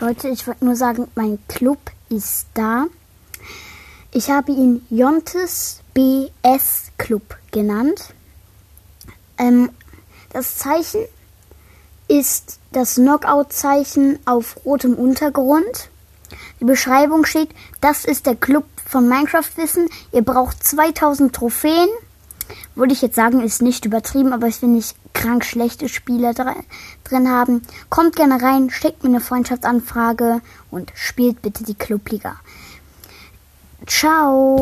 Leute, ich wollte nur sagen, mein Club ist da. Ich habe ihn Jontes BS Club genannt. Ähm, das Zeichen ist das Knockout-Zeichen auf rotem Untergrund. Die Beschreibung steht, das ist der Club von Minecraft Wissen. Ihr braucht 2000 Trophäen. Würde ich jetzt sagen, ist nicht übertrieben, aber ich will nicht krank schlechte Spieler drin haben. Kommt gerne rein, schickt mir eine Freundschaftsanfrage und spielt bitte die Clubliga. Ciao!